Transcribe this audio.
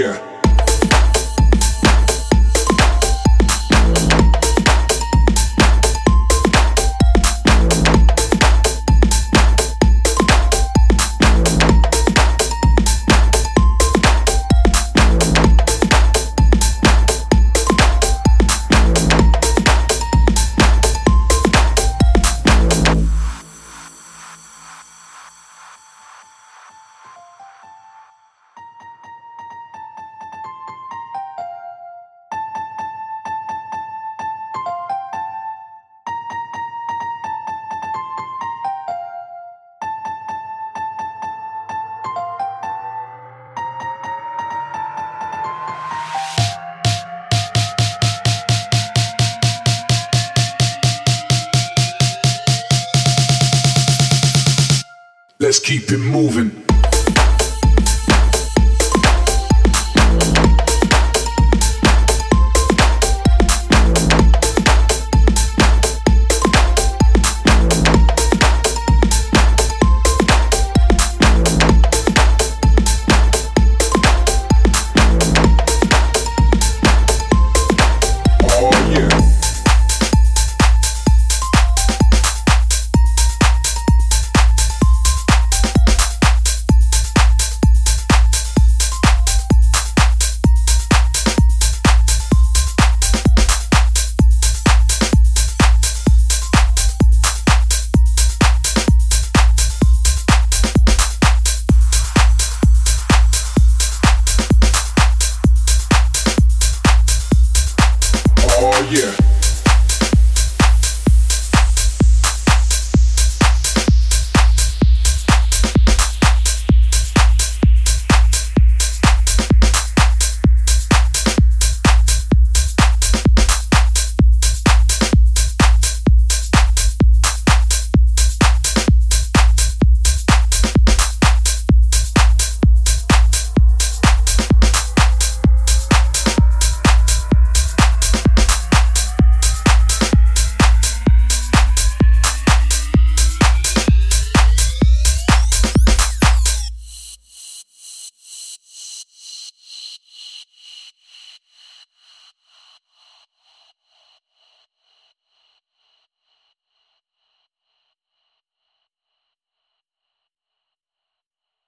Yeah. Let's keep it moving. Yeah.